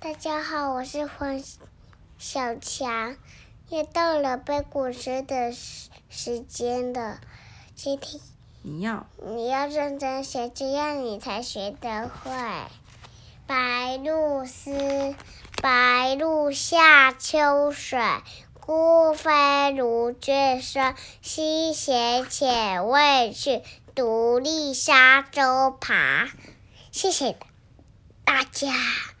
大家好，我是黄小强，又到了背古诗的时时间了。今天你要你要认真学，这样你才学得会。白鹭丝，白鹭下秋水，孤飞如卷霜。西斜且未去，独立沙洲爬。谢谢大家。